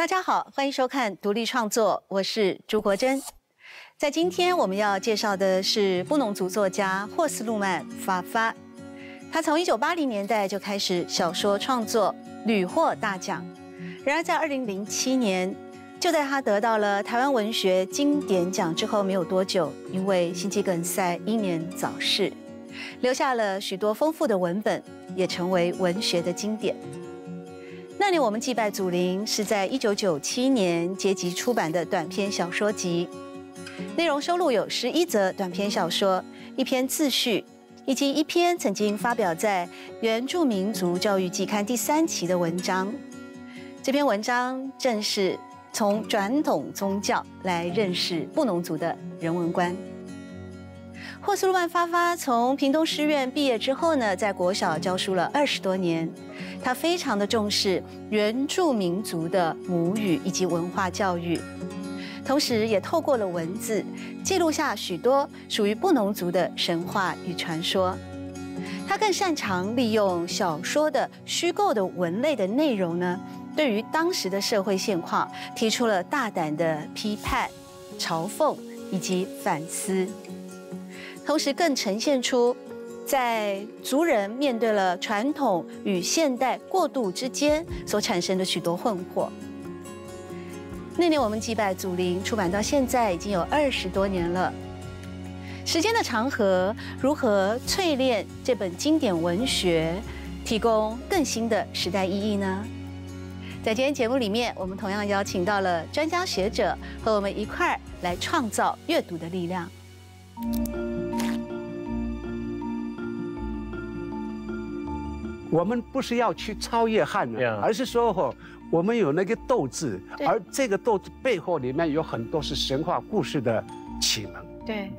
大家好，欢迎收看独立创作，我是朱国珍。在今天我们要介绍的是布农族作家霍斯路曼发发。他从一九八零年代就开始小说创作，屡获大奖。然而在二零零七年，就在他得到了台湾文学经典奖之后没有多久，因为心肌梗塞英年早逝，留下了许多丰富的文本，也成为文学的经典。那年我们祭拜祖灵，是在一九九七年结集出版的短篇小说集，内容收录有十一则短篇小说、一篇自序，以及一篇曾经发表在《原住民族教育季刊》第三期的文章。这篇文章正是从传统宗教来认识布农族的人文观。霍斯鲁曼发发从屏东师院毕业之后呢，在国小教书了二十多年。他非常的重视原住民族的母语以及文化教育，同时也透过了文字记录下许多属于布农族的神话与传说。他更擅长利用小说的虚构的文类的内容呢，对于当时的社会现况提出了大胆的批判、嘲讽以及反思，同时更呈现出。在族人面对了传统与现代过渡之间所产生的许多困惑。那年我们祭拜祖灵出版到现在已经有二十多年了，时间的长河如何淬炼这本经典文学，提供更新的时代意义呢？在今天节目里面，我们同样邀请到了专家学者和我们一块儿来创造阅读的力量。我们不是要去超越汉人，而是说哦，我们有那个斗志，而这个斗志背后里面有很多是神话故事的启蒙。对，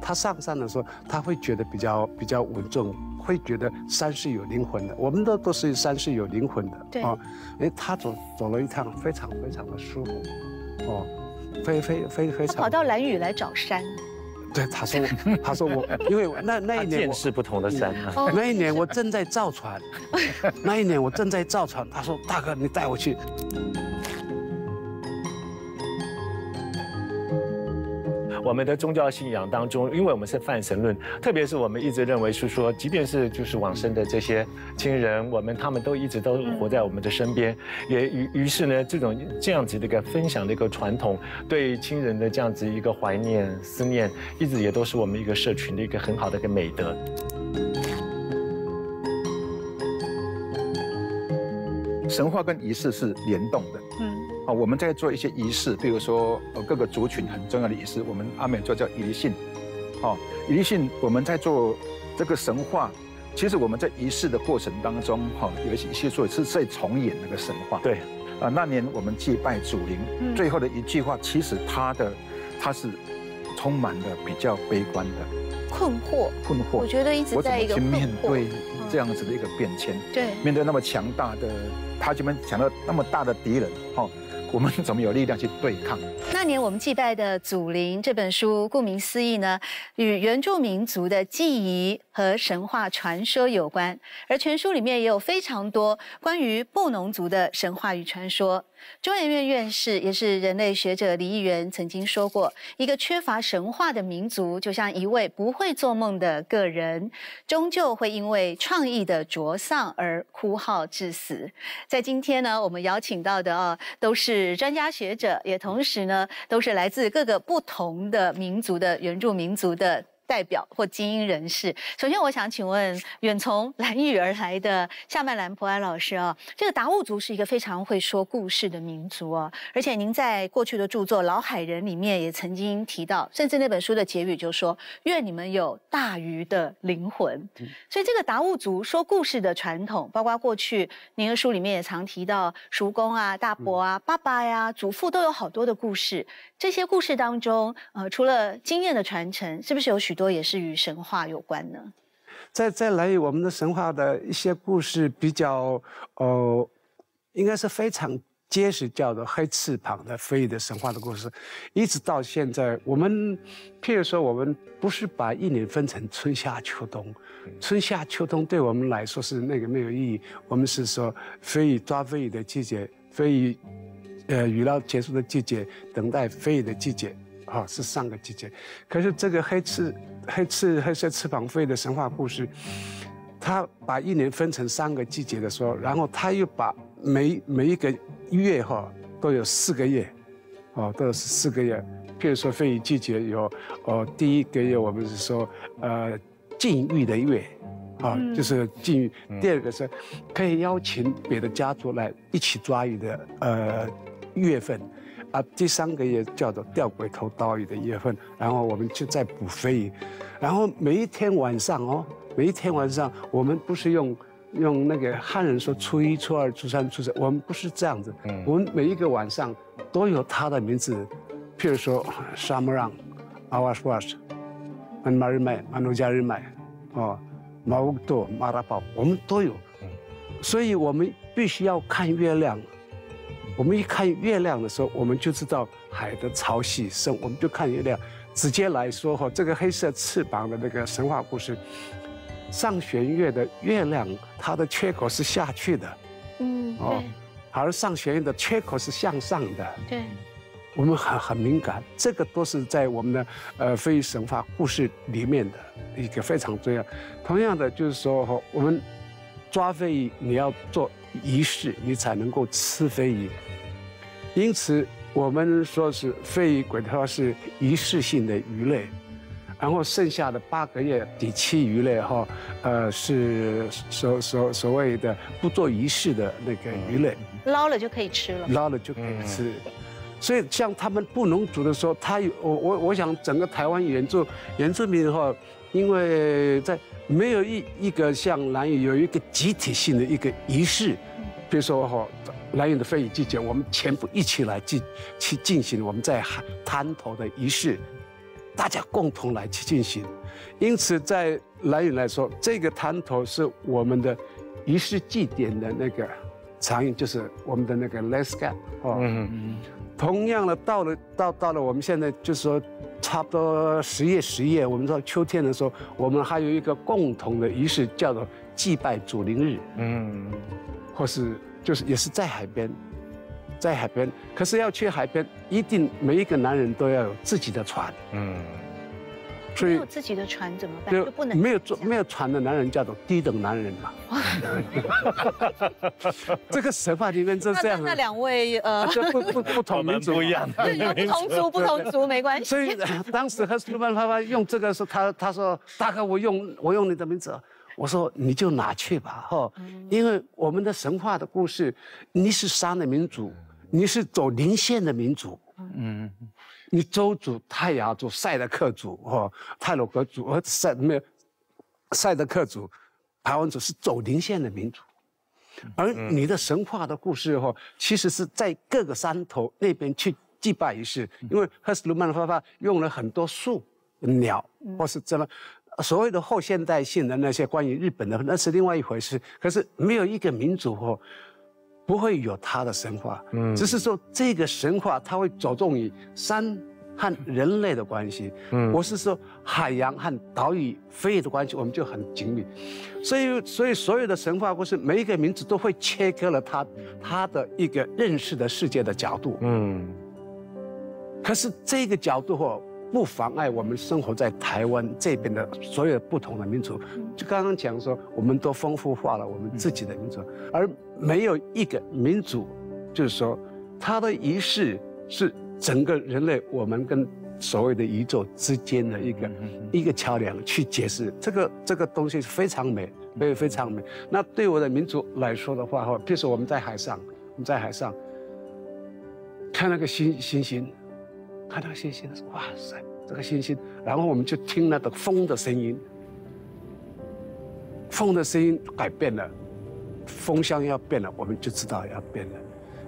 他上山的时候，他会觉得比较比较稳重，会觉得山是有灵魂的。我们的都是山是有灵魂的。对啊，哎，他走走了一趟，非常非常的舒服，哦，非非非非常。跑到蓝屿来找山。对，他说，他说我，因为那那一年见识不同的山啊，那一年我正在造船，那一年我正在造船，他说大哥，你带我去。我们的宗教信仰当中，因为我们是泛神论，特别是我们一直认为是说，即便是就是往生的这些亲人，我们他们都一直都活在我们的身边，也于于是呢，这种这样子的一个分享的一个传统，对亲人的这样子一个怀念思念，一直也都是我们一个社群的一个很好的一个美德。神话跟仪式是联动的，嗯。啊，我们在做一些仪式，比如说呃各个族群很重要的仪式，我们阿美做叫仪信，哦，仪信我们在做这个神话，其实我们在仪式的过程当中，哈，有一些一些说是在重演那个神话。对，啊，那年我们祭拜祖灵，最后的一句话，其实他的他是充满了比较悲观的困惑，困惑。我觉得一直在一个去面对这样子的一个变迁，对，面对那么强大的，他这边想到那么大的敌人，哈。我们怎么有力量去对抗？那年我们祭拜的祖灵这本书，顾名思义呢，与原住民族的记忆和神话传说有关。而全书里面也有非常多关于布农族的神话与传说。中研院院士也是人类学者李议员曾经说过：“一个缺乏神话的民族，就像一位不会做梦的个人，终究会因为创意的灼丧而枯耗致死。”在今天呢，我们邀请到的啊，都是专家学者，也同时呢，都是来自各个不同的民族的原住民族的。代表或精英人士。首先，我想请问远从蓝屿而来的夏曼兰普安老师啊，这个达悟族是一个非常会说故事的民族啊，而且您在过去的著作《老海人》里面也曾经提到，甚至那本书的结语就说：“愿你们有大鱼的灵魂。”所以，这个达悟族说故事的传统，包括过去您的书里面也常提到叔公啊、大伯啊、爸爸呀、祖父都有好多的故事。这些故事当中，呃，除了经验的传承，是不是有许多也是与神话有关呢？再再来，我们的神话的一些故事比较，呃，应该是非常结实，叫做黑翅膀的飞翼的神话的故事，一直到现在，我们譬如说，我们不是把一年分成春夏秋冬，春夏秋冬对我们来说是那个没有意义，我们是说飞鱼抓飞鱼的季节，飞鱼。呃雨涝结束的季节，等待飞的季节，啊，是上个季节。可是这个黑翅黑翅黑色翅膀飞的神话故事，他把一年分成三个季节的时候，然后他又把每每一个月哈都有四个月，哦，都有四个月。譬如说飞鱼季节有，哦，第一个月我们是说，呃，禁欲的月。啊，就是禁欲。第二个是，可以邀请别的家族来一起抓鱼的呃月份，啊，第三个月叫做钓鬼头刀鱼的月份，然后我们就在捕飞鱼，然后每一天晚上哦，每一天晚上我们不是用用那个汉人说初一、初二、初三、初四，我们不是这样子，我们每一个晚上都有他的名字，譬如说沙木让、阿瓦什瓦什、曼马日麦、曼努加日麦，哦。毛多马拉宝，我们都有，所以我们必须要看月亮。我们一看月亮的时候，我们就知道海的潮汐深。我们就看月亮，直接来说哈，这个黑色翅膀的那个神话故事，上弦月的月亮，它的缺口是下去的，嗯，哦，而上弦月的缺口是向上的，对。我们很很敏感，这个都是在我们的呃非神话故事里面的一个非常重要。同样的，就是说，我们抓飞鱼，你要做仪式，你才能够吃飞鱼。因此，我们说是飞鱼鬼它是一次性的鱼类，然后剩下的八个月底期鱼类哈，呃，是所所所谓的不做仪式的那个鱼类，捞了就可以吃了，捞了就可以吃。所以，像他们布农族的时候，他有我我我想整个台湾原住原住民的话，因为在没有一一个像南屿有一个集体性的一个仪式，比如说哈南屿的飞鱼季节，我们全部一起来进去进行我们在滩头的仪式，大家共同来去进行。因此，在南屿来说，这个滩头是我们的仪式祭典的那个场景，就是我们的那个 Let's Get 哦。嗯同样的，到了到到了，我们现在就是说，差不多十月十一月，我们到秋天的时候，我们还有一个共同的仪式，叫做祭拜祖灵日，嗯，或是就是也是在海边，在海边，可是要去海边，一定每一个男人都要有自己的船，嗯。没有自己的船怎么办？就不能没有坐没有船的男人叫做低等男人嘛。这个神话里面就这样。那两位呃，不不不 同民族不一样，不同族不同族没关系。所以当时和苏曼爸爸用这个时候，他他说大哥我用我用你的名字，我说你就拿去吧哈，因为我们的神话的故事，你是山的民族，你是走林线的民族，嗯。你周族、泰雅族、赛德克族、哦，泰鲁格族和赛没有赛德克族、排湾族是走林线的民族，而你的神话的故事哈，其实是在各个山头那边去祭拜仪式，因为赫斯鲁曼的方法用了很多树、鸟，或是怎么所谓的后现代性的那些关于日本的，那是另外一回事。可是没有一个民族哦。不会有他的神话，嗯，只是说这个神话它会着重于山和人类的关系，嗯，我是说海洋和岛屿飞的关系，我们就很紧密，所以所以所有的神话故事，每一个名字都会切割了他他的一个认识的世界的角度，嗯，可是这个角度或。不妨碍我们生活在台湾这边的所有不同的民族。就刚刚讲说，我们都丰富化了我们自己的民族，而没有一个民族，就是说，它的仪式是整个人类我们跟所谓的宇宙之间的一个一个桥梁去解释。这个这个东西是非常美，非非常美。那对我的民族来说的话，哈，譬如说我们在海上，我们在海上看那个星星星。看到星星星，哇塞，这个星星，然后我们就听那个风的声音，风的声音改变了，风向要变了，我们就知道要变了。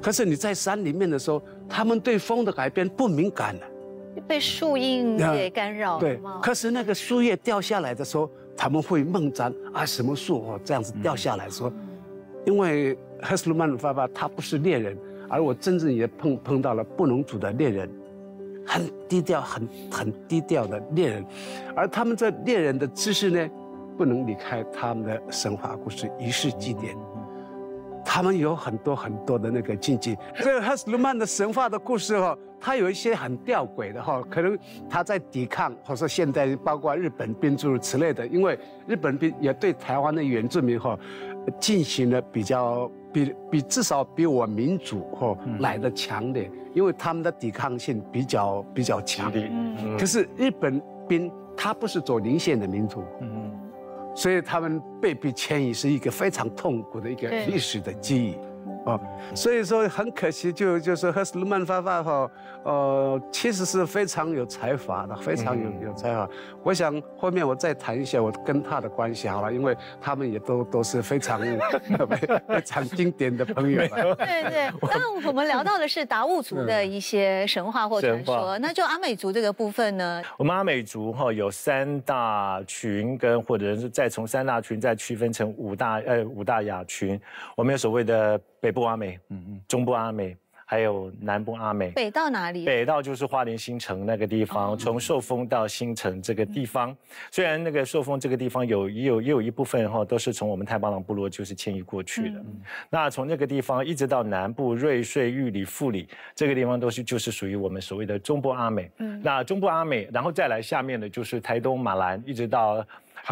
可是你在山里面的时候，他们对风的改变不敏感了，被树荫给干扰。对，可是那个树叶掉下来的时候，他们会梦瞻啊，什么树哦这样子掉下来说，因为赫斯鲁曼的爸爸他不是猎人，而我真正也碰碰到了布农族的猎人。很低调、很很低调的猎人，而他们这猎人的知识呢，不能离开他们的神话故事、仪式祭典。他们有很多很多的那个禁忌。这个哈斯鲁曼的神话的故事哦，它有一些很吊诡的哈，可能他在抵抗，或者说现在包括日本兵诸如此类的，因为日本兵也对台湾的原住民哈进行了比较比比至少比我民主哈来的强烈，因为他们的抵抗性比较比较强。可是日本兵他不是走零线的民族。所以他们被逼迁移是一个非常痛苦的一个历史的记忆。哦，所以说很可惜，就就是赫斯鲁曼发发哈，呃，其实是非常有才华的，非常有有才华。我想后面我再谈一下我跟他的关系好了，因为他们也都都是非常 非常经典的朋友。对对，那我们聊到的是达悟族的一些神话或传说，那就阿美族这个部分呢？我们阿美族哈有三大群，跟或者是再从三大群再区分成五大呃五大亚群，我们有所谓的。北部阿美，嗯嗯，中部阿美，还有南部阿美。北到哪里？北到就是花莲新城那个地方，从寿丰到新城这个地方。虽然那个寿丰这个地方有也有也有一部分哈，都是从我们太巴朗部落就是迁移过去的。那从那个地方一直到南部瑞穗、玉里、富里这个地方，都是就是属于我们所谓的中部阿美。嗯，那中部阿美，然后再来下面的就是台东马兰，一直到。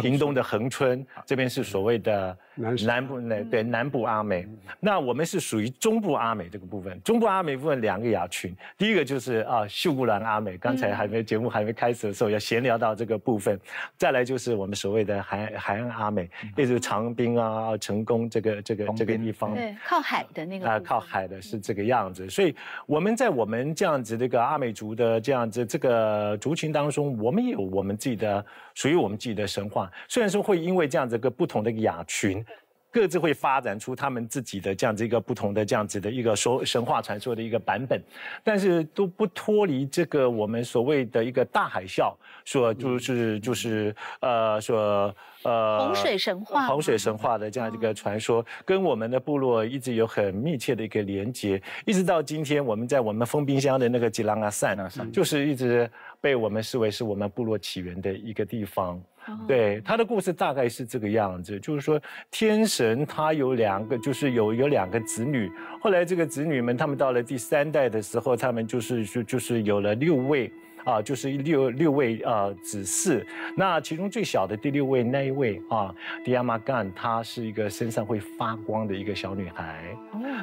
屏东的恒春这边是所谓的南部，那对南部阿美，那我们是属于中部阿美这个部分。中部阿美部分两个亚群，第一个就是啊秀姑兰阿美，刚才还没节目还没开始的时候要闲聊到这个部分，再来就是我们所谓的海海岸阿美，例如长滨啊、成功这个这个这个地方，对，靠海的那个啊，靠海的是这个样子。所以我们在我们这样子这个阿美族的这样子这个族群当中，我们也有我们自己的属于我们自己的神话。虽然说会因为这样子个不同的亚群，各自会发展出他们自己的这样子一个不同的这样子的一个说神话传说的一个版本，但是都不脱离这个我们所谓的一个大海啸，说就是就是呃说呃洪水神话，洪水神话的这样一个传说，跟我们的部落一直有很密切的一个连接，一直到今天我们在我们封冰箱的那个吉朗阿散，就是一直被我们视为是我们部落起源的一个地方。对他的故事大概是这个样子，就是说天神他有两个，就是有有两个子女，后来这个子女们他们到了第三代的时候，他们就是就就是有了六位啊，就是六六位啊子嗣。那其中最小的第六位那一位啊，迪亚玛干，她是一个身上会发光的一个小女孩。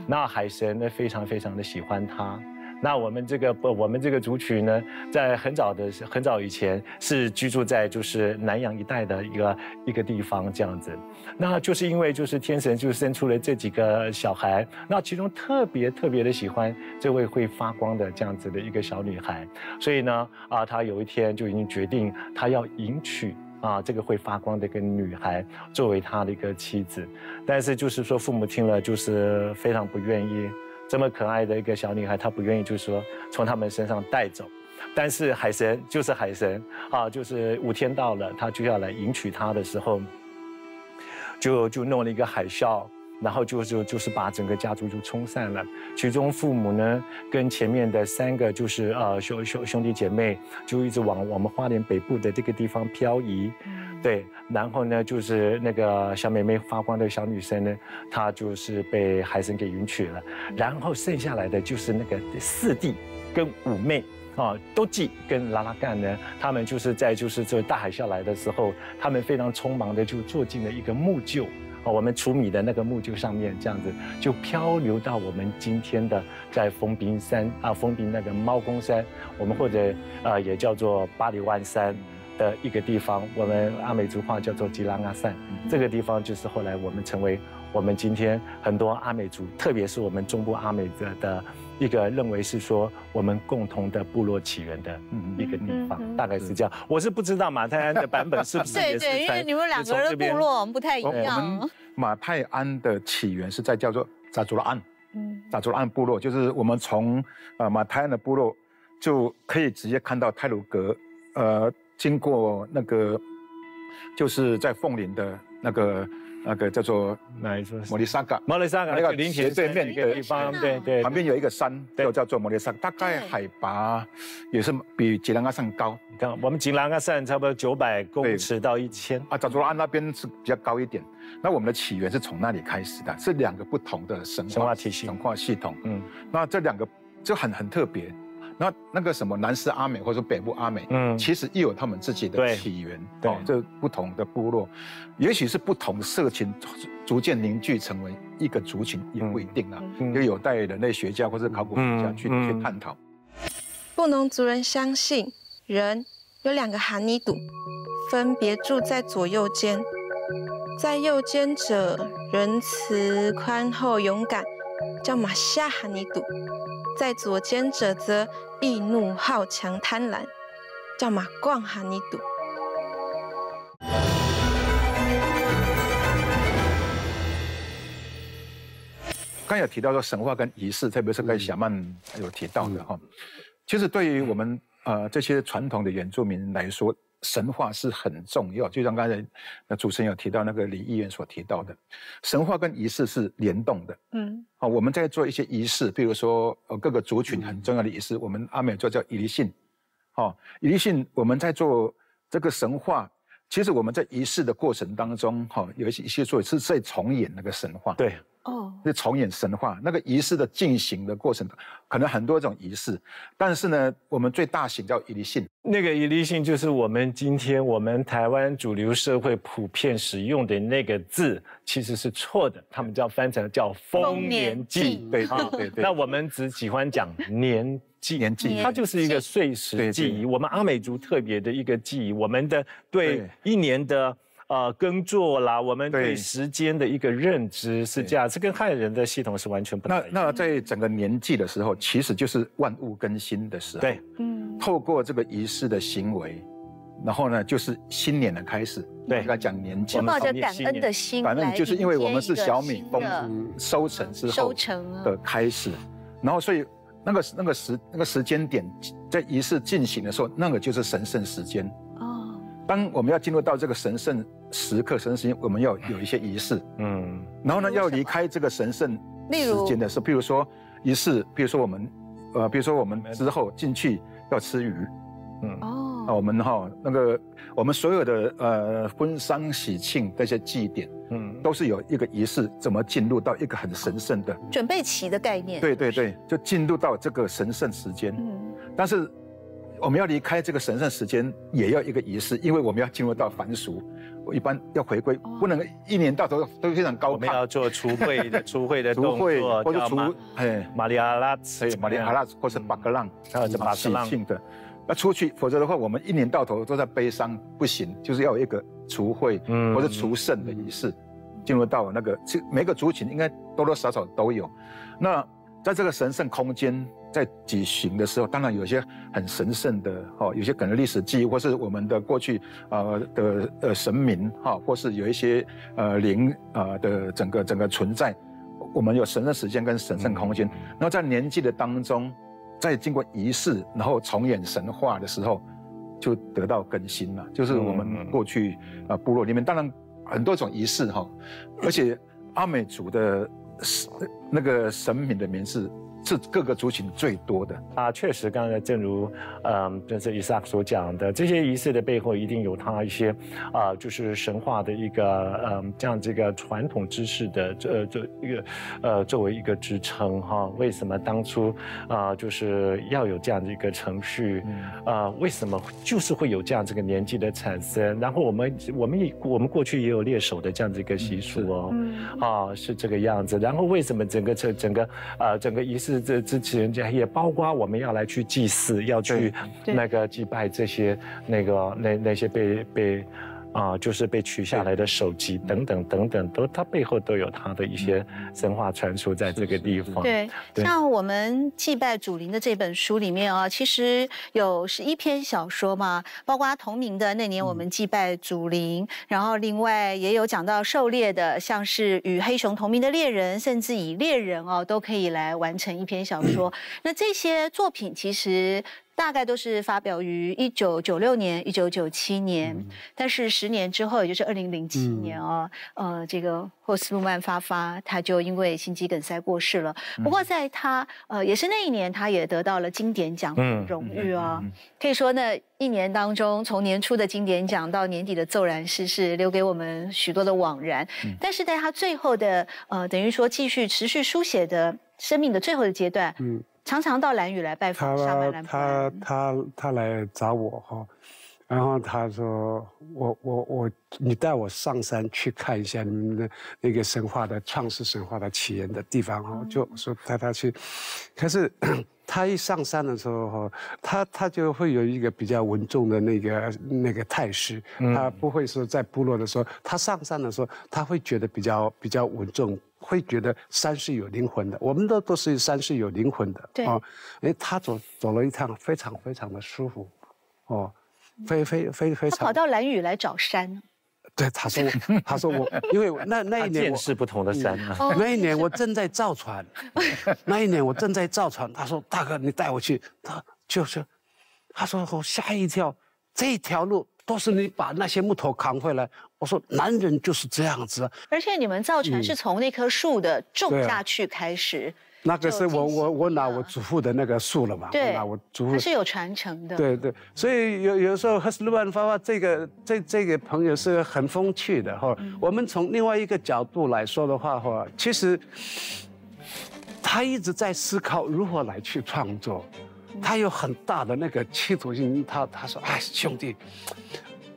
那海神呢非常非常的喜欢她。那我们这个不，我们这个族群呢，在很早的很早以前是居住在就是南洋一带的一个一个地方这样子，那就是因为就是天神就生出了这几个小孩，那其中特别特别的喜欢这位会发光的这样子的一个小女孩，所以呢啊，他有一天就已经决定他要迎娶啊这个会发光的一个女孩作为他的一个妻子，但是就是说父母听了就是非常不愿意。这么可爱的一个小女孩，她不愿意，就是说从他们身上带走。但是海神就是海神啊，就是五天到了，他就要来迎娶她的时候，就就弄了一个海啸，然后就就就是把整个家族就冲散了。其中父母呢，跟前面的三个就是呃兄兄兄弟姐妹，就一直往我们花莲北部的这个地方漂移。对，然后呢，就是那个小妹妹发光的小女生呢，她就是被海神给允娶了。然后剩下来的就是那个四弟跟五妹啊，都记跟拉拉干呢，他们就是在就是这大海啸来的时候，他们非常匆忙的就坐进了一个木臼啊，我们储米的那个木臼上面，这样子就漂流到我们今天的在封冰山啊，封冰那个猫公山，我们或者呃也叫做巴里湾山。的一个地方，我们阿美族话叫做吉拉阿散，这个地方就是后来我们成为我们今天很多阿美族，特别是我们中部阿美的的一个认为是说我们共同的部落起源的一个地方，大概是这样。我是不知道马泰安的版本是不是 对对，因为你们两个人的部落不太一样。我们马泰安的起源是在叫做扎祖拉安，嗯，扎祖拉安部落就是我们从呃马泰安的部落就可以直接看到泰鲁格，呃。经过那个，就是在凤林的那个那个叫做哪一座？摩利萨嘎，摩利萨嘎那个林斜对面一个地方，对对，旁边有一个山，就叫做摩利萨，大概海拔也是比吉兰阿山高。你看，我们吉兰阿山差不多九百公尺到一千啊，扎卓拉那边是比较高一点。那我们的起源是从那里开始的，是两个不同的神话体系、神话系统。嗯，那这两个就很很特别。那那个什么南斯阿美或者说北部阿美，嗯，其实又有他们自己的起源，对，这不同的部落，也许是不同的社群逐渐凝聚成为一个族群，也不一定啊，就有待人类学家或者考古学家去去探讨。布农族人相信人有两个哈尼堵，分别住在左右肩，在右肩者仁慈宽厚勇敢，叫马夏哈尼堵。在左肩者则易怒好强贪婪，叫马逛哈尼赌。刚有提到说神话跟仪式，特别是跟小曼有提到的哈，其实对于我们呃这些传统的原住民来说。神话是很重要，就像刚才那主持人有提到那个李议员所提到的，神话跟仪式是联动的。嗯，好，我们在做一些仪式，比如说呃各个族群很重要的仪式，我们阿美做叫仪信。好，仪信我们在做这个神话，其实我们在仪式的过程当中，哈，有一些一些做是在重演那个神话。对。哦，是重演神话那个仪式的进行的过程，可能很多种仪式，但是呢，我们最大型叫伊犁性。那个伊犁性就是我们今天我们台湾主流社会普遍使用的那个字，其实是错的，他们叫翻成叫丰年祭。对对对对。那我们只喜欢讲年祭，年祭，它就是一个岁时记忆。我们阿美族特别的一个记忆，我们的对一年的。呃，耕作啦，我们对时间的一个认知是这样，这跟汉人的系统是完全不同。那那在整个年纪的时候，其实就是万物更新的时候。对，嗯，透过这个仪式的行为，然后呢，就是新年的开始。对，应该讲年纪，抱着感恩的心，反正就是因为我们是小米丰收成之后的开始，然后所以那个那个时那个时间点在仪式进行的时候，那个就是神圣时间。当我们要进入到这个神圣时刻、神圣时间，我们要有一些仪式，嗯，然后呢，要离开这个神圣时间的时候，比如说仪式，比如说我们，呃，比如说我们之后进去要吃鱼，嗯，哦，那我们哈那个我们所有的呃婚丧喜庆这些祭典，嗯，都是有一个仪式，怎么进入到一个很神圣的准备期的概念，对对对，就进入到这个神圣时间，嗯，但是。我们要离开这个神圣时间，也要一个仪式，因为我们要进入到凡俗，我一般要回归，不能一年到头都非常高。我们要做 除秽的除秽的动作，或者除哎玛利亚拉，哎玛利亚拉，或是巴格浪，还有巴格浪的，要出去，否则的话，我们一年到头都在悲伤，不行，就是要有一个除秽或者除圣的仪式，进入到那个，其实每个族群应该多多少少都有。那在这个神圣空间。在举行的时候，当然有些很神圣的哈，有些可能历史记忆，或是我们的过去呃的呃神明哈，或是有一些呃灵啊的整个整个存在，我们有神圣时间跟神圣空间。然后在年纪的当中，在经过仪式，然后重演神话的时候，就得到更新了。就是我们过去啊部落里面，当然很多种仪式哈，而且阿美族的神那个神明的名字。是各个族群最多的啊，确实，刚才正如，嗯，就是伊萨克所讲的，这些仪式的背后一定有他一些，啊，就是神话的一个，嗯，这样这个传统知识的这这一个，呃，作为一个支撑哈。为什么当初啊，就是要有这样的一个程序？啊，为什么就是会有这样这个年纪的产生？然后我们我们也我们过去也有猎手的这样子一个习俗哦，啊，是这个样子。然后为什么整个这整个啊整个仪式？这支持人家也包括我们要来去祭祀，要去那个祭拜这些那个那那些被被。啊，就是被取下来的手机等等等等，都它背后都有它的一些神话传说在这个地方。对，像我们祭拜祖灵的这本书里面啊，其实有十一篇小说嘛，包括同名的那年我们祭拜祖灵，然后另外也有讲到狩猎的，像是与黑熊同名的猎人，甚至以猎人哦都可以来完成一篇小说。那这些作品其实。大概都是发表于一九九六年、一九九七年，但是十年之后，也就是二零零七年哦，呃，这个霍斯路曼发发他就因为心肌梗塞过世了。不过在他呃也是那一年，他也得到了经典奖荣誉哦。可以说呢，一年当中，从年初的经典奖到年底的骤然逝世，留给我们许多的惘然。但是在他最后的呃，等于说继续持续书写的生命的最后的阶段，嗯。常常到蓝屿来拜访他，他他他来找我哈，然后他说我我我，你带我上山去看一下你们的那个神话的创世神话的起源的地方哈，就说带他去。可是他一上山的时候哈，他他就会有一个比较稳重的那个那个态势，他不会说在部落的时候，他上山的时候他会觉得比较比较稳重。会觉得山是有灵魂的，我们都都是山是有灵魂的。对啊，哎，他走走了一趟，非常非常的舒服，哦，非非非非常。他跑到蓝雨来找山。对，他说，他说我，因为那那一年见识不同的山。那一年我正在造船，那一年我正在造船。他说：“大哥，你带我去。”他就是，他说我吓一跳，这条路。都是你把那些木头扛回来。我说男人就是这样子。而且你们造船是从那棵树的种下去开始。那个是我我我拿我祖父的那个树了嘛？对，拿我祖父。是有传承的。对对，所以有有时候赫斯鲁曼发发这个这这个朋友是很风趣的哈。我们从另外一个角度来说的话哈，其实他一直在思考如何来去创作。他有很大的那个企图心，他他说：“哎，兄弟，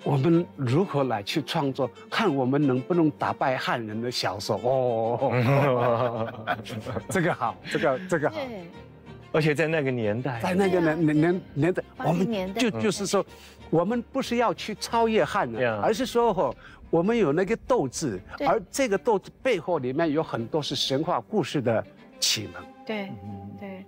我们如何来去创作？看我们能不能打败汉人的小说哦，这个好，这个这个好。而且在那个年代，在那个年年年年代，我们就就是说，我们不是要去超越汉人，而是说哦，我们有那个斗志，而这个斗志背后里面有很多是神话故事的启蒙。对，对。”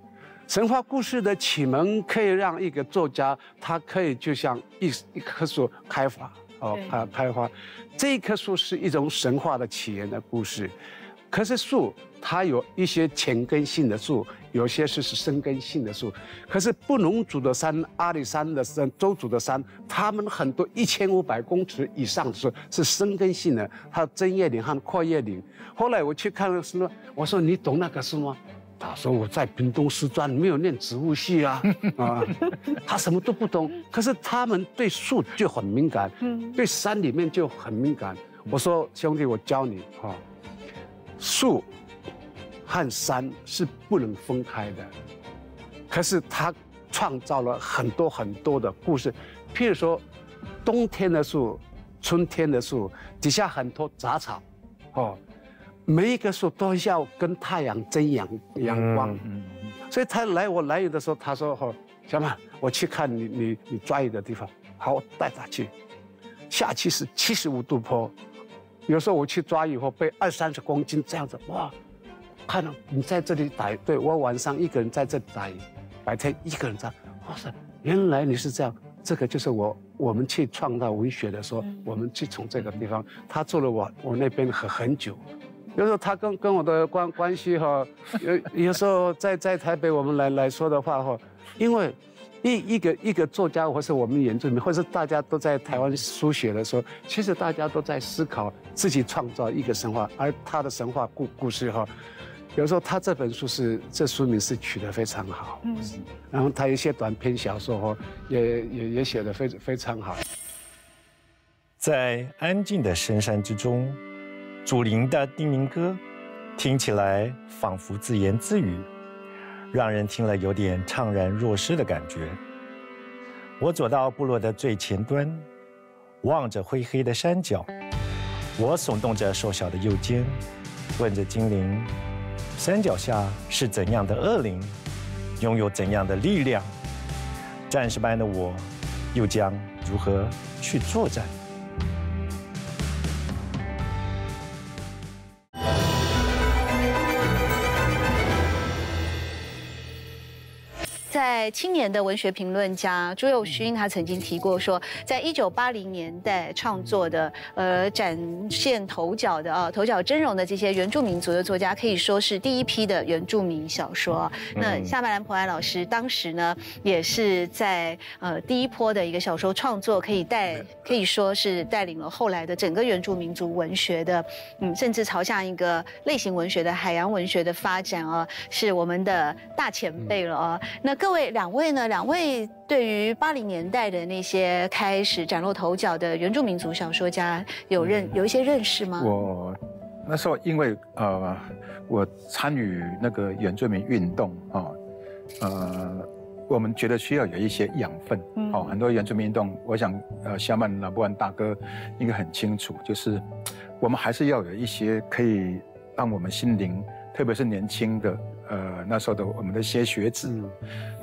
神话故事的启蒙可以让一个作家，他可以就像一一棵树开花，哦，开，开花。这一棵树是一种神话的起源的故事，可是树它有一些浅根性的树，有些是是深根性的树。可是布农族的山、阿里山的山、周族的山，他们很多一千五百公尺以上的树是深根性的，它针叶林和阔叶林。后来我去看了什么，我说你懂那个树吗？他说我在屏东师专没有念植物系啊，啊，他什么都不懂，可是他们对树就很敏感，对山里面就很敏感。我说兄弟，我教你哈，树和山是不能分开的，可是他创造了很多很多的故事，譬如说冬天的树，春天的树底下很多杂草，哦。每一个树都要跟太阳争阳阳光，所以他来我来的时候，他说：“哈，小马，我去看你你你抓鱼的地方。”好，我带他去。下去是七十五度坡，有时候我去抓以后背二三十公斤这样子，哇！看到你在这里打，对我晚上一个人在这里打鱼，白天一个人在。哇塞，原来你是这样。这个就是我我们去创造文学的时候，我们去从这个地方，他做了我我那边很很久。有时候他跟跟我的关关系哈，有有时候在在台北我们来来说的话哈，因为一一个一个作家或是我们原住民，或是大家都在台湾书写的时候，其实大家都在思考自己创造一个神话，而他的神话故故事哈，有时候他这本书是这书名是取得非常好，嗯，然后他一些短篇小说哈，也也也写得非非常好，在安静的深山之中。祖灵的叮咛歌，听起来仿佛自言自语，让人听了有点怅然若失的感觉。我走到部落的最前端，望着灰黑的山脚，我耸动着瘦小的右肩，问着精灵：山脚下是怎样的恶灵，拥有怎样的力量？战士般的我，又将如何去作战？在在青年的文学评论家朱佑勋，他曾经提过说，在一九八零年代创作的，呃，展现头角的啊，头角峥嵘的这些原住民族的作家，可以说是第一批的原住民小说。那夏曼兰普安老师当时呢，也是在呃第一波的一个小说创作，可以带可以说是带领了后来的整个原住民族文学的，嗯，甚至朝向一个类型文学的海洋文学的发展啊，是我们的大前辈了啊。那各位两位呢？两位对于八零年代的那些开始崭露头角的原住民族小说家有认有一些认识吗？我那时候因为呃，我参与那个原住民运动啊，呃，我们觉得需要有一些养分。哦，很多原住民运动，我想呃，夏曼老布安大哥应该很清楚，就是我们还是要有一些可以让我们心灵，特别是年轻的呃那时候的我们的一些学子，呃，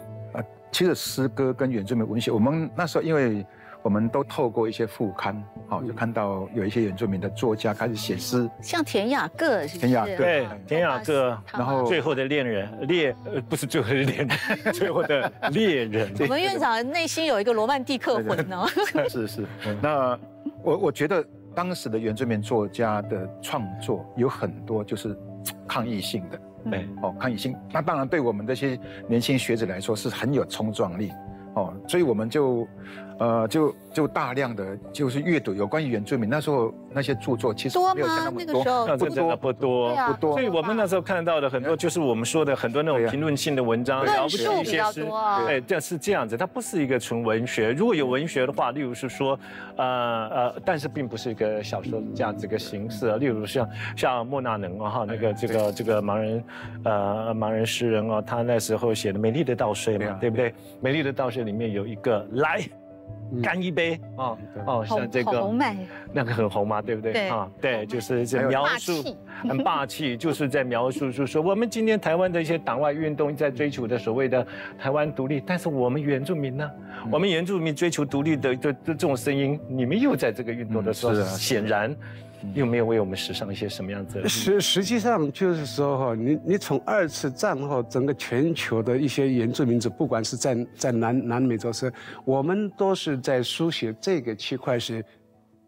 其实诗歌跟原住民文学，我们那时候因为。我们都透过一些副刊，好，就看到有一些原住民的作家开始写诗，像田雅各，田雅各，对，田雅各，然后最后的恋人，猎，呃，不是最后的恋人，最后的猎人。我们院长内心有一个罗曼蒂克魂呢。是是，那我我觉得当时的原住民作家的创作有很多就是抗议性的，对，哦，抗疫性。那当然对我们这些年轻学子来说是很有冲撞力。哦，所以我们就，呃，就就大量的就是阅读有关于原住民那时候那些著作，其实没有像那么多，不多不多不多。所以我们那时候看到的很多就是我们说的很多那种评论性的文章，描述一些诗，哎，这是这样子，它不是一个纯文学。如果有文学的话，例如是说，呃呃，但是并不是一个小说这样子一个形式。例如像像莫纳能啊哈，那个这个这个盲人，呃盲人诗人哦，他那时候写的《美丽的稻穗》嘛，对不对？《美丽的稻穗》里面有一个来。干一杯。哦哦，像这个那个很红嘛，对不对？对啊，对，就是在描述很霸气，就是在描述，就是说我们今天台湾的一些党外运动在追求的所谓的台湾独立，但是我们原住民呢，我们原住民追求独立的这这种声音，你们又在这个运动的时候，显然。又没有为我们史上一些什么样子？实实际上就是说哈，你你从二次战后整个全球的一些原住民族，不管是在在南南美洲是，我们都是在书写这个区块是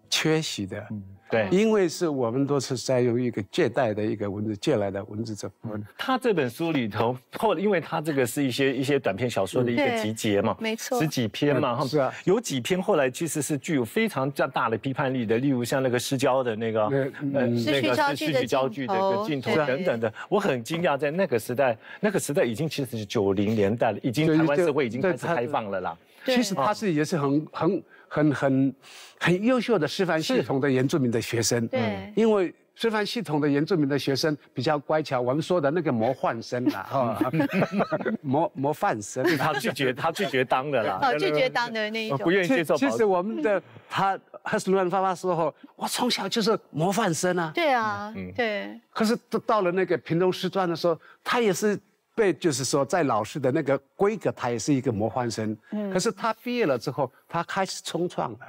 缺席的。对，因为是我们都是在用一个借贷的一个文字借来的文字这部分。他这本书里头，或因为他这个是一些一些短篇小说的一个集结嘛，没错，十几篇嘛，是啊，有几篇后来其实是具有非常较大的批判力的，例如像那个失焦的那个，嗯，那个是失去焦距的一个镜头等等的。我很惊讶，在那个时代，那个时代已经其实是九零年代了，已经台湾社会已经开始开放了啦。其实他是也是很很。很很很优秀的师范系统的原住民的学生，对，因为师范系统的原住民的学生比较乖巧，我们说的那个模范生啊，哈，模模范生，他拒绝他拒绝当的啦，拒绝当的那一种，不愿意接受。其实我们的他他是乱发发时候，我从小就是模范生啊，对啊，对。可是到到了那个屏东师专的时候，他也是。被就是说，在老师的那个规格，他也是一个模范生。嗯。可是他毕业了之后，他开始冲创了。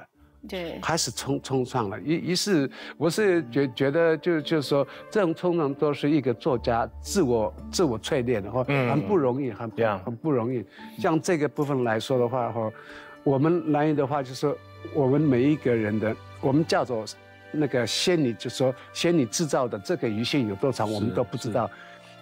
对。开始冲冲创了。于于是，我是觉觉得，就就是说，这种冲创都是一个作家自我自我淬炼的话，很不容易，很很不容易。像这个部分来说的话，哈，我们南语的话，就是我们每一个人的，我们叫做那个仙女，就说仙女制造的这个鱼线有多长，我们都不知道。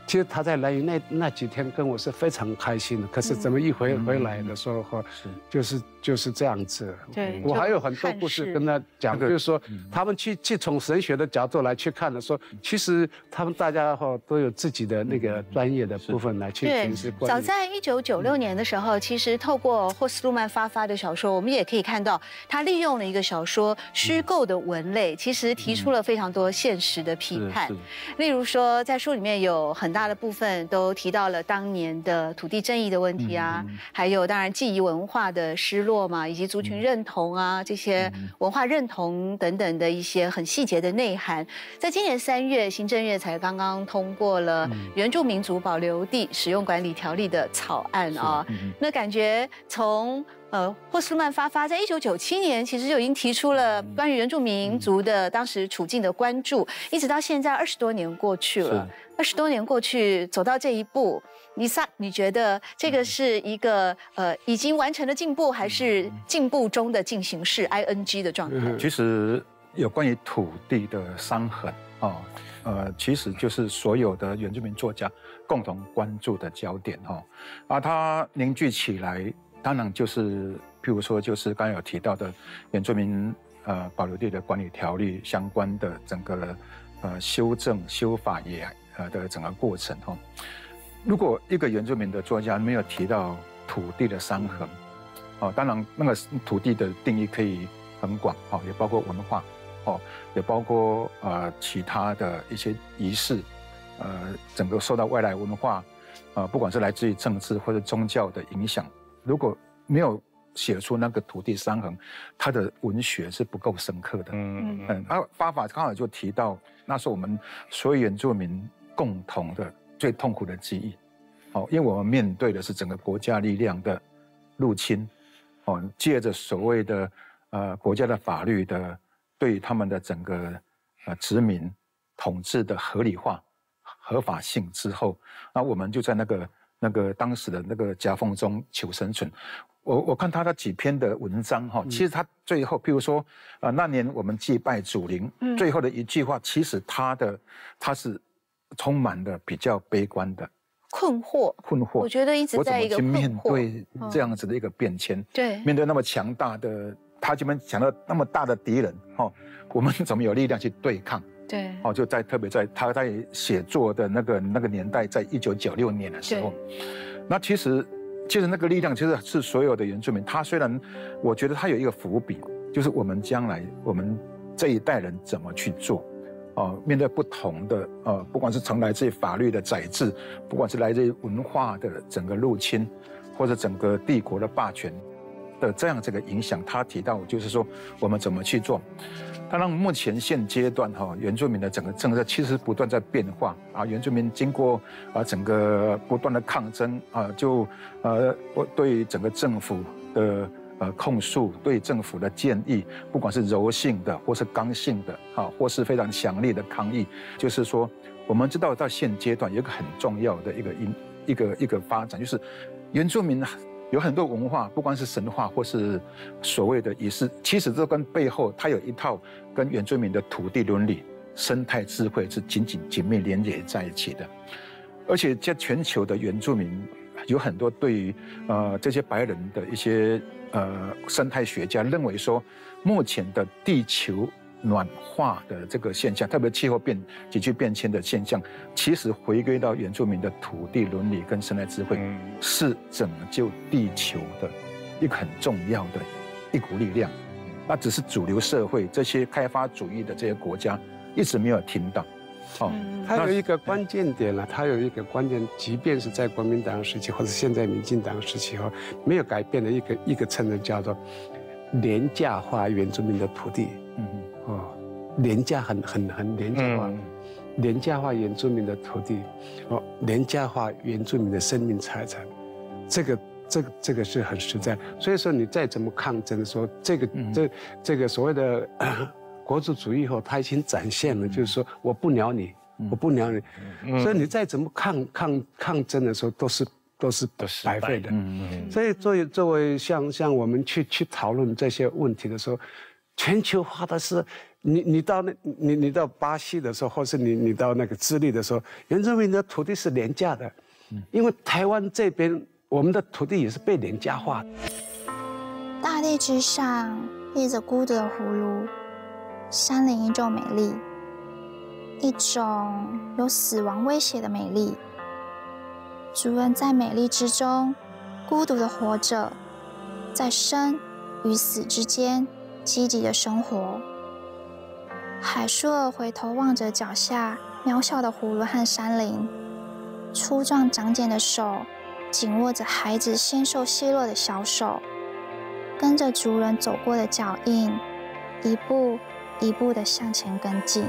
其实他在来那那几天跟我是非常开心的，可是怎么一回回来的时候，是。就是就是这样子。对，我还有很多故事跟他讲，就是说他们去去从神学的角度来去看的，说其实他们大家哈都有自己的那个专业的部分来去诠释。早在一九九六年的时候，其实透过霍斯路曼发发的小说，我们也可以看到他利用了一个小说虚构的文类，其实提出了非常多现实的批判。例如说，在书里面有很。大的部分都提到了当年的土地争议的问题啊，还有当然记忆文化的失落嘛，以及族群认同啊这些文化认同等等的一些很细节的内涵。在今年三月，行政院才刚刚通过了原住民族保留地使用管理条例的草案啊，那感觉从呃，霍斯曼发发在一九九七年其实就已经提出了关于原住民族的当时处境的关注，一直到现在二十多年过去了，二十多年过去走到这一步，你萨你觉得这个是一个呃已经完成的进步，还是进步中的进行式 ing 的状态？其实有关于土地的伤痕啊，呃，其实就是所有的原住民作家共同关注的焦点哈，啊，它凝聚起来。当然就是，譬如说，就是刚有提到的原住民呃保留地的管理条例相关的整个呃修正修法也呃的整个过程哈。如果一个原住民的作家没有提到土地的伤痕，哦，当然那个土地的定义可以很广哦，也包括文化哦，也包括呃其他的一些仪式，呃，整个受到外来文化，呃，不管是来自于政治或者宗教的影响。如果没有写出那个土地伤痕，他的文学是不够深刻的。嗯嗯嗯。啊，八法刚好就提到，那是我们所有原住民共同的最痛苦的记忆。哦，因为我们面对的是整个国家力量的入侵。哦，借着所谓的呃国家的法律的对他们的整个呃殖民统治的合理化、合法性之后，那我们就在那个。那个当时的那个夹缝中求生存，我我看他的几篇的文章哈，其实他最后，譬如说，啊那年我们祭拜祖灵，最后的一句话，其实他的他是充满了比较悲观的困惑，困惑。我觉得一直在一个去面对这样子的一个变迁，对，面对那么强大的，他这边讲到那么大的敌人哈，我们 怎么有力量去对抗？对，哦，就在特别在他在写作的那个那个年代，在一九九六年的时候，那其实其实那个力量其实是所有的原住民。他虽然我觉得他有一个伏笔，就是我们将来我们这一代人怎么去做，哦，面对不同的呃，不管是从来自于法律的宰制，不管是来自于文化的整个入侵，或者整个帝国的霸权的这样这个影响，他提到就是说我们怎么去做。当然，目前现阶段哈，原住民的整个政策其实不断在变化啊。原住民经过啊整个不断的抗争啊，就呃我对整个政府的呃控诉，对政府的建议，不管是柔性的或是刚性的啊，或是非常强烈的抗议，就是说，我们知道到现阶段有一个很重要的一个因一个一个发展，就是原住民。有很多文化，不管是神话或是所谓的仪式，其实都跟背后它有一套跟原住民的土地伦理、生态智慧是紧紧紧密连接在一起的。而且在全球的原住民有很多对于呃这些白人的一些呃生态学家认为说，目前的地球。暖化的这个现象，特别气候变急剧变迁的现象，其实回归到原住民的土地伦理跟生态智慧，是拯救地球的一个很重要的一股力量。那只是主流社会这些开发主义的这些国家一直没有听到。哦，它有一个关键点了，它有一个关键，即便是在国民党时期或者现在民进党时期后，没有改变的一个一个称的叫做廉价化原住民的土地。嗯。哦，廉价很很很廉价化，廉价化原住民的土地，哦，廉价化原住民的生命财产，这个这个这个是很实在。所以说你再怎么抗争，的时候这个这这个所谓的 国族主义后，他已经展现了，就是说我不鸟你，我不鸟你，所以你再怎么抗抗抗争的时候，都是都是白费的。所以作为作为像像我们去去讨论这些问题的时候。全球化的是，你你到那，你你到巴西的时候，或是你你到那个智利的时候，原住民的土地是廉价的，因为台湾这边我们的土地也是被廉价化。大地之上立着孤独的葫芦，山林依旧美丽，一种有死亡威胁的美丽。主人在美丽之中孤独的活着，在生与死之间。积极的生活。海舒儿回头望着脚下渺小的葫芦和山林，粗壮长茧的手紧握着孩子纤瘦细弱的小手，跟着族人走过的脚印，一步一步的向前跟进。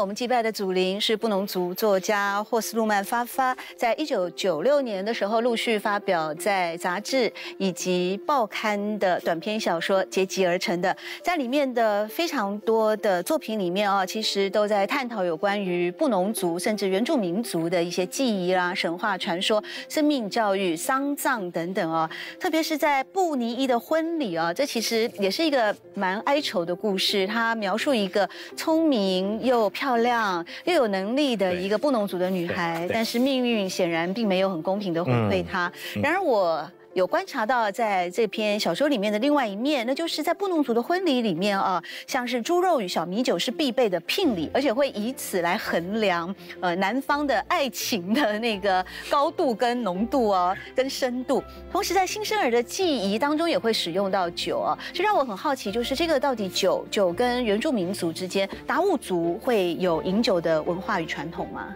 我们祭拜的祖灵是布农族作家霍斯路曼发发，在一九九六年的时候陆续发表在杂志以及报刊的短篇小说结集而成的，在里面的非常多的作品里面啊，其实都在探讨有关于布农族甚至原住民族的一些记忆啦、神话传说、生命教育、丧葬等等哦。特别是在布尼伊的婚礼啊，这其实也是一个蛮哀愁的故事。它描述一个聪明又漂亮又有能力的一个布农族的女孩，但是命运显然并没有很公平的回馈她。然而我。有观察到，在这篇小说里面的另外一面，那就是在布农族的婚礼里面啊，像是猪肉与小米酒是必备的聘礼，而且会以此来衡量呃男方的爱情的那个高度跟浓度啊，跟深度。同时在新生儿的记忆当中也会使用到酒啊，这让我很好奇，就是这个到底酒酒跟原住民族之间达悟族会有饮酒的文化与传统吗？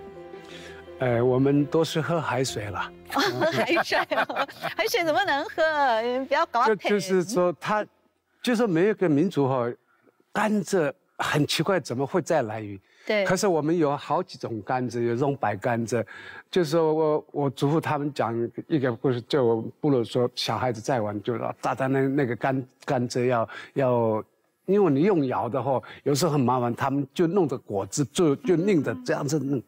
呃，我们都是喝海水了。海水，海水怎么能喝？不要搞。就就是说，他就是每一个民族哈，甘蔗很奇怪，怎么会再来鱼？对。可是我们有好几种甘蔗，有这种白甘蔗。就是说我我祖父他们讲一个故事，就部落说小孩子在玩，就说大家那那个甘甘蔗要要，因为你用摇的话，有时候很麻烦，他们就弄着果汁，就就拧着这样子弄。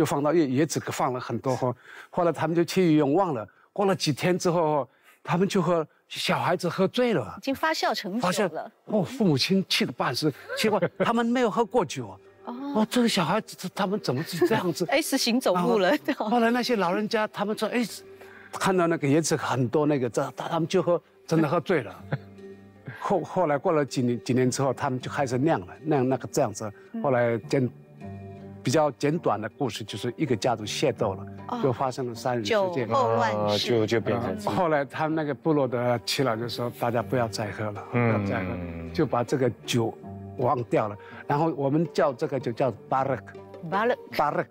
就放到椰椰子放了很多后，后来他们就去用忘了。过了几天之后，他们就和小孩子喝醉了，已经发酵成酒了。哦，父母亲气得半死，奇怪，他们没有喝过酒。哦，这个小孩子他们怎么是这样子？S 型走路了。后来那些老人家他们说，哎，看到那个椰子很多那个，这他们就喝，真的喝醉了。后后来过了几年几年之后，他们就开始酿了，酿那个这样子。后来见。比较简短的故事就是一个家族械斗了，就发生了杀人事件，就就变成。后来他们那个部落的耆老就说：“大家不要再喝了，不要再喝，就把这个酒忘掉了。”然后我们叫这个就叫巴勒克，巴勒，巴勒，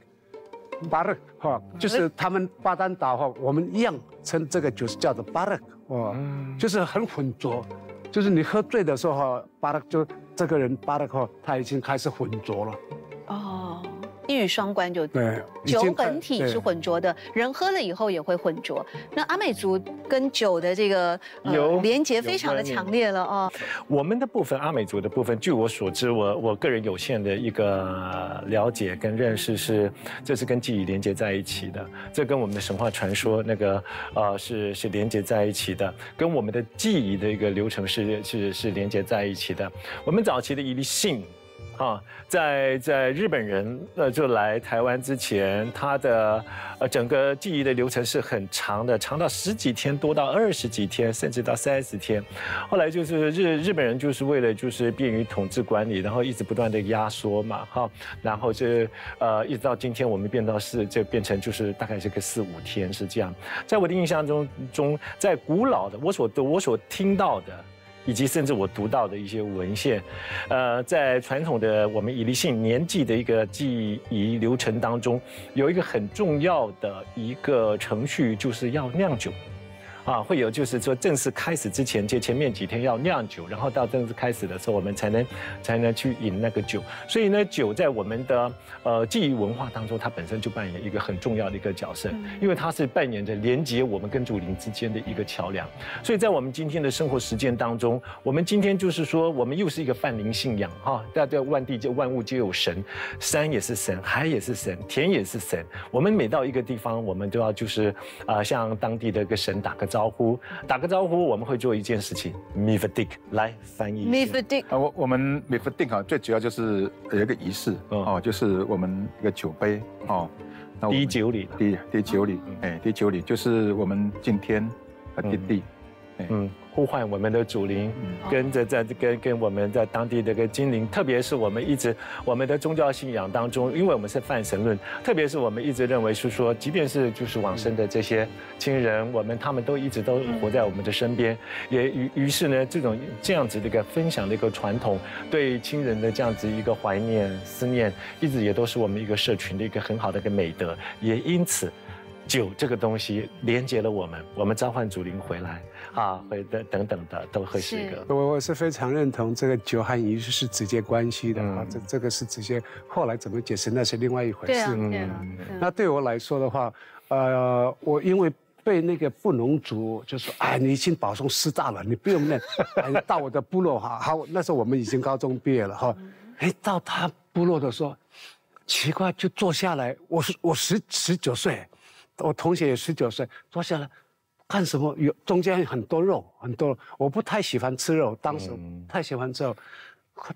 巴勒，哈，就是他们巴丹岛哈，我们一样称这个酒是叫做巴勒，哦，就是很浑浊，就是你喝醉的时候，巴勒就这个人巴勒克他已经开始浑浊了。一语双关就对，酒本体是浑浊的，人喝了以后也会浑浊。那阿美族跟酒的这个有连接非常的强烈了哦。我们的部分阿美族的部分，据我所知，我我个人有限的一个了解跟认识是，这是跟记忆连接在一起的，这跟我们的神话传说那个呃是是连接在一起的，跟我们的记忆的一个流程是是是连接在一起的。我们早期的一粒性。啊，在在日本人呃就来台湾之前，他的呃整个记忆的流程是很长的，长到十几天，多到二十几天，甚至到三十天。后来就是日日本人就是为了就是便于统治管理，然后一直不断的压缩嘛，哈，然后这呃一直到今天我们变到是就变成就是大概是个四五天是这样。在我的印象中中，在古老的我所我所听到的。以及甚至我读到的一些文献，呃，在传统的我们以立性年纪的一个记忆流程当中，有一个很重要的一个程序，就是要酿酒。啊，会有就是说正式开始之前，就前面几天要酿酒，然后到正式开始的时候，我们才能才能去饮那个酒。所以呢，酒在我们的呃记忆文化当中，它本身就扮演一个很重要的一个角色，因为它是扮演着连接我们跟祖灵之间的一个桥梁。所以在我们今天的生活实践当中，我们今天就是说，我们又是一个泛灵信仰哈，大家万地就万物皆有神，山也是神，海也是神，田也是神。我们每到一个地方，我们都要就是啊，向当地的一个神打个招。招呼，打个招呼，我们会做一件事情。m i f d i k 来翻译。m i f d i k 啊，我我们 m i f d i k 啊，最主要就是有一个仪式哦，就是我们一个酒杯哦，滴酒礼，滴滴酒礼，哎，滴酒礼就是我们敬天和敬地，嗯。呼唤我们的祖灵，跟着在跟跟我们在当地的个精灵，特别是我们一直我们的宗教信仰当中，因为我们是泛神论，特别是我们一直认为是说，即便是就是往生的这些亲人，我们他们都一直都活在我们的身边，也于于是呢，这种这样子的一个分享的一个传统，对亲人的这样子一个怀念思念，一直也都是我们一个社群的一个很好的一个美德，也因此。酒这个东西连接了我们，我们召唤祖灵回来啊，会等等等的都会是一个。我我是非常认同这个酒和仪式是直接关系的啊，嗯这这个是直接，后来怎么解释那是另外一回事。对啊，那对我来说的话，呃，我因为被那个布农族就说，哎，你已经保送师大了，你不用那，哎，到我的部落哈，好，那时候我们已经高中毕业了哈，哎，到他部落的时候，奇怪，就坐下来，我是我十十九岁，我同学也十九岁，坐下来。干什么？有中间很多肉，很多。我不太喜欢吃肉，当时太喜欢吃肉，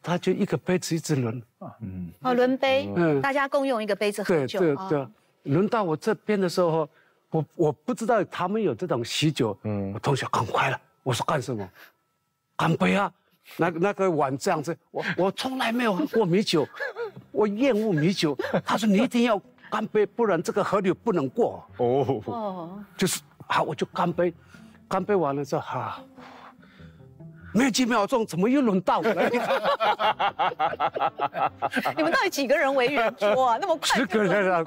他就一个杯子一直轮，嗯哦，轮杯，嗯大家共用一个杯子喝对酒。对对对，轮到我这边的时候，我我不知道他们有这种喜酒，嗯，我同学赶快了，我说干什么？干杯啊！那那个碗这样子，我我从来没有喝过米酒，我厌恶米酒。他说你一定要干杯，不然这个河流不能过。哦，哦，就是好，我就干杯，干杯完了之后，哈、没有几秒钟，怎么又轮到我了？你们到底几个人围圆桌啊？那么快？十个人啊，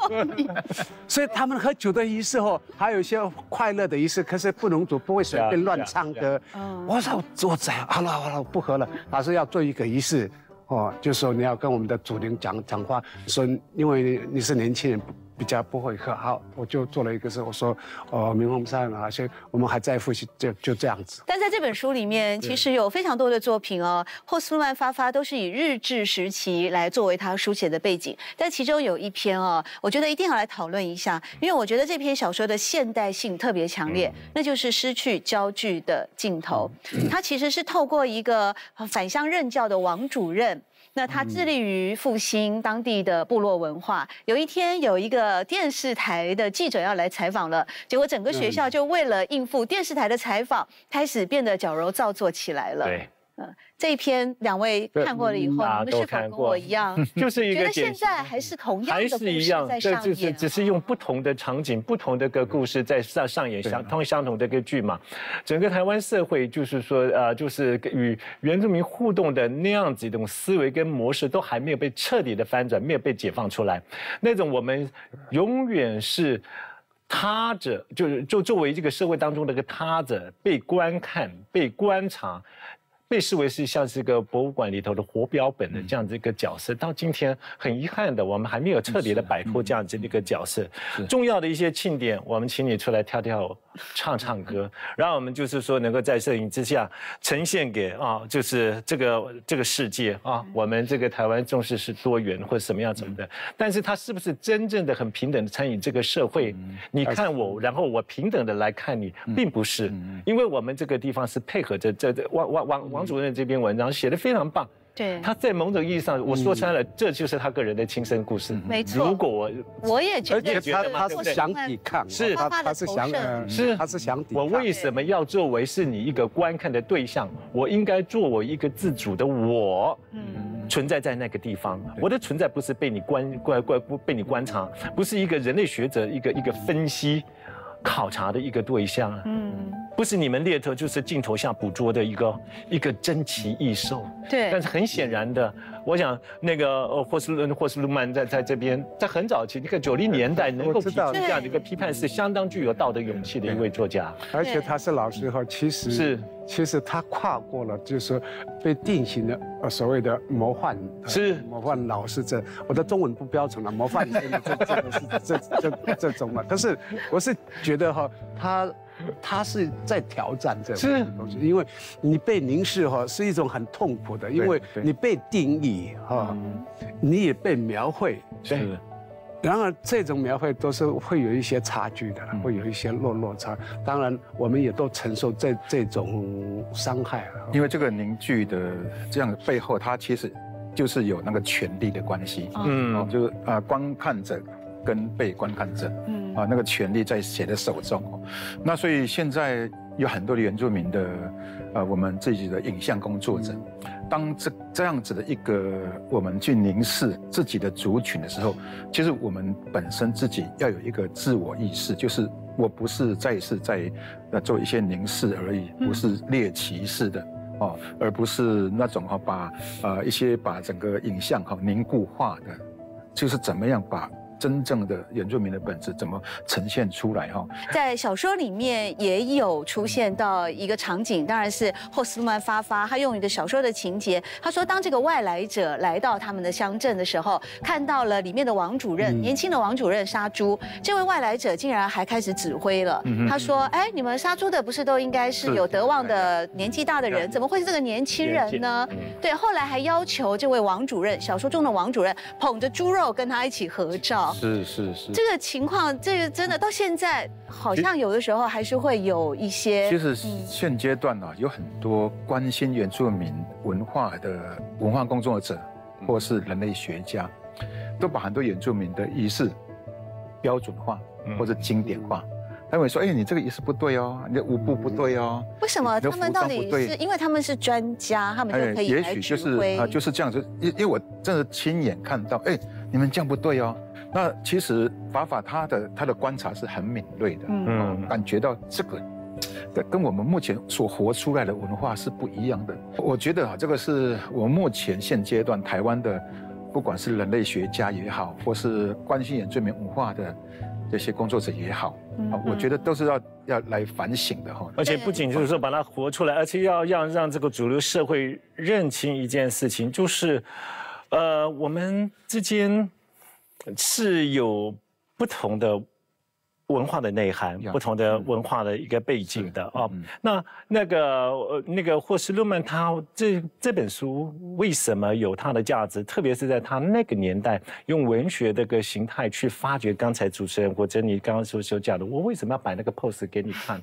所以他们喝酒的仪式哦，还有一些快乐的仪式，可是不能主不会随便乱唱歌。我说我我怎样？好了好了，我不喝了。他是要做一个仪式，哦，就说你要跟我们的主灵讲讲话，说因为你你是年轻人。比较不会喝，好，我就做了一个事，我说，哦，明红山啊，先我们还在复习，就就这样子。但在这本书里面，其实有非常多的作品哦，霍斯曼发发都是以日治时期来作为他书写的背景。但其中有一篇哦，我觉得一定要来讨论一下，因为我觉得这篇小说的现代性特别强烈，那就是失去焦距的镜头。它其实是透过一个返乡任教的王主任。那他致力于复兴当地的部落文化。有一天，有一个电视台的记者要来采访了，结果整个学校就为了应付电视台的采访，开始变得矫揉造作起来了。对，嗯，这一篇两位看过了以后，啊你们是否跟我一样，就是一觉得现在还是同样还的故是一样，事在上演？就是只是用不同的场景、不同的个故事在上上演相同相同的一个剧嘛。整个台湾社会就是说，呃，就是与原住民互动的那样子一种思维跟模式，都还没有被彻底的翻转，没有被解放出来。那种我们永远是。他者就是就作为这个社会当中的一个他者，被观看、被观察，被视为是像是个博物馆里头的活标本的这样子一个角色。到今天很遗憾的，我们还没有彻底的摆脱这样子的一个角色。重要的一些庆典，我们请你出来跳跳、唱唱歌，然后我们就是说能够在摄影之下呈现给啊，就是这个这个世界啊，我们这个台湾重视是多元或者什么样怎么的，但是他是不是真正的很平等的参与这个社会？你看我，然后我平等的来看你，并不是，因为我们这个地方是配合着这这王王王王主任这篇文章写的非常棒。对，他在某种意义上，我说穿了，这就是他个人的亲身故事。没错如果我我也觉得而得且他他是想抵抗，是他他是想呃是他是想抵抗我。为什么要作为是你一个观看的对象？我应该作为一个自主的我，嗯，存在在那个地方。我的存在不是被你观观观不被你观察，不是一个人类学者一个一个分析考察的一个对象啊。嗯，不是你们猎头，就是镜头下捕捉的一个一个珍奇异兽。对但是很显然的，我想那个呃霍斯伦霍斯鲁曼在在这边，在很早期，你看九零年代能够提出我知道这样的一个批判，是相当具有道德勇气的一位作家。而且他是老师哈，其实是其实他跨过了，就是说被定型的呃所谓的模范呃是魔幻老师这，我的中文不标准了，模范生的这这这这这种嘛。可是我是觉得哈，他他是在挑战这是种东西，因为你被凝视哈是一种很痛苦的，因为你被定义哈，你也被描绘。是然而，这种描绘都是会有一些差距的，会有一些落落差。当然，我们也都承受这这种伤害啊。因为这个凝聚的这样的背后，它其实就是有那个权力的关系，嗯哦，就是啊，观看者跟被观看者，嗯啊，那个权力在谁的手中哦？那所以现在有很多的原住民的，呃，我们自己的影像工作者，当这这样子的一个我们去凝视自己的族群的时候，其实我们本身自己要有一个自我意识，就是我不是再是在呃做一些凝视而已，不是猎奇式的。哦，而不是那种哈、把呃一些把整个影像哈、凝固化的，就是怎么样把真正的原住民的本质怎么呈现出来哈。在小说里面也有出现到一个场景，当然是霍斯曼发发，他用一个小说的情节，他说当这个外来者来到他们的乡镇的时候，看到了里面的王主任，年轻的王主任杀猪，这位外来者竟然还开始指挥了。他说：“哎，你们杀猪的不是都应该是有德望的年纪大的人，怎么会是这个年轻人呢？”对，后来还要求这位王主任，小说中的王主任捧着猪肉跟他一起合照。是是是，这个情况，这个真的到现在好像有的时候还是会有一些。其实现阶段呢，有很多关心原住民文化的文化工作者，或是人类学家，都把很多原住民的仪式标准化或者经典化。他会说：“哎，你这个仪式不对哦，你的舞步不对哦。”为什么？他们到底是因为他们是专家，他们就可以也许就是啊，就是这样子。因因为我真的亲眼看到，哎，你们这样不对哦。那其实法法他的他的观察是很敏锐的，嗯，感觉到这个，跟我们目前所活出来的文化是不一样的。我觉得啊，这个是我们目前现阶段台湾的，不管是人类学家也好，或是关心原住民文化的这些工作者也好，啊，我觉得都是要要来反省的哈。而且不仅就是说把它活出来，而且要让让这个主流社会认清一件事情，就是，呃，我们之间。是有不同的。文化的内涵，不同的文化的一个背景的哦。那那个呃那个霍斯勒曼他这这本书为什么有它的价值？特别是在他那个年代，用文学的个形态去发掘。刚才主持人或者你刚刚所所讲的，我为什么要摆那个 pose 给你看？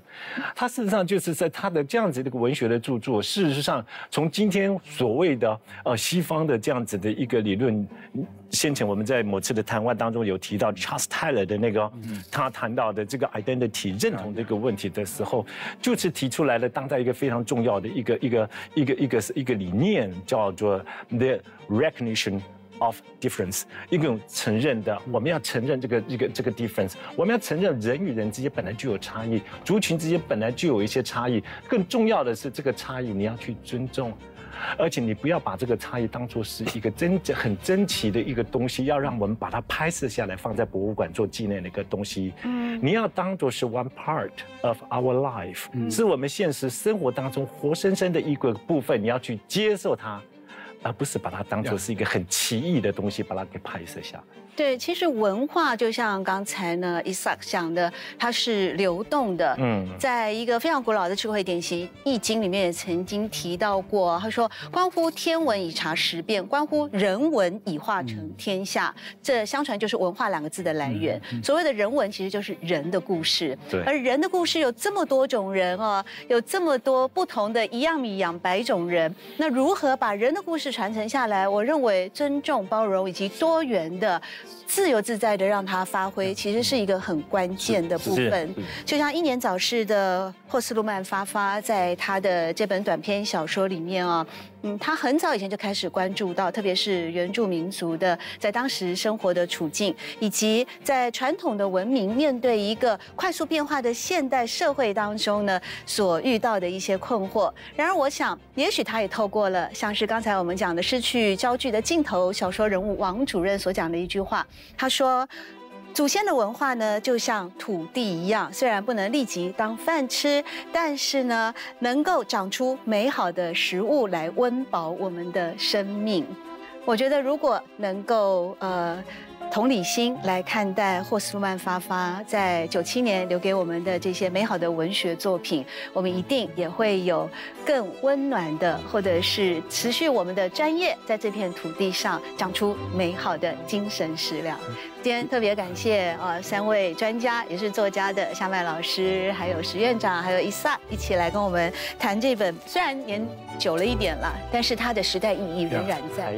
他事实上就是在他的这样子的一个文学的著作。事实上，从今天所谓的呃西方的这样子的一个理论，先前我们在某次的谈话当中有提到 Charles Taylor 的那个，他谈。到的这个 identity 认同这个问题的时候，就是提出来了当代一个非常重要的一个一个一个一个一个理念，叫做 the recognition of difference，一种承认的，我们要承认这个一个这个 difference，我们要承认人与人之间本来就有差异，族群之间本来就有一些差异，更重要的是这个差异你要去尊重。而且你不要把这个差异当做是一个真很珍奇的一个东西，要让我们把它拍摄下来放在博物馆做纪念的一个东西。嗯，你要当做是 one part of our life，是我们现实生活当中活生生的一个部分，你要去接受它，而不是把它当做是一个很奇异的东西，把它给拍摄下来。对，其实文化就像刚才呢，Isaac 讲的，它是流动的。嗯，在一个非常古老的智慧典籍《易经》里面也曾经提到过，他说：“关乎天文以察时变，关乎人文以化成天下。”这相传就是文化两个字的来源。所谓的人文，其实就是人的故事。对，而人的故事有这么多种人哦，有这么多不同的一样米养百种人。那如何把人的故事传承下来？我认为尊重、包容以及多元的。自由自在的让他发挥，其实是一个很关键的部分。就像英年早逝的霍斯路曼发发，在他的这本短篇小说里面啊。嗯，他很早以前就开始关注到，特别是原住民族的在当时生活的处境，以及在传统的文明面对一个快速变化的现代社会当中呢，所遇到的一些困惑。然而，我想，也许他也透过了像是刚才我们讲的失去焦距的镜头，小说人物王主任所讲的一句话，他说。祖先的文化呢，就像土地一样，虽然不能立即当饭吃，但是呢，能够长出美好的食物来温饱我们的生命。我觉得，如果能够呃。同理心来看待霍斯曼发发在九七年留给我们的这些美好的文学作品，我们一定也会有更温暖的，或者是持续我们的专业在这片土地上长出美好的精神食粮。今天特别感谢啊三位专家，也是作家的夏麦老师，还有石院长，还有伊萨一起来跟我们谈这本虽然年久了一点了，但是它的时代意义仍然在。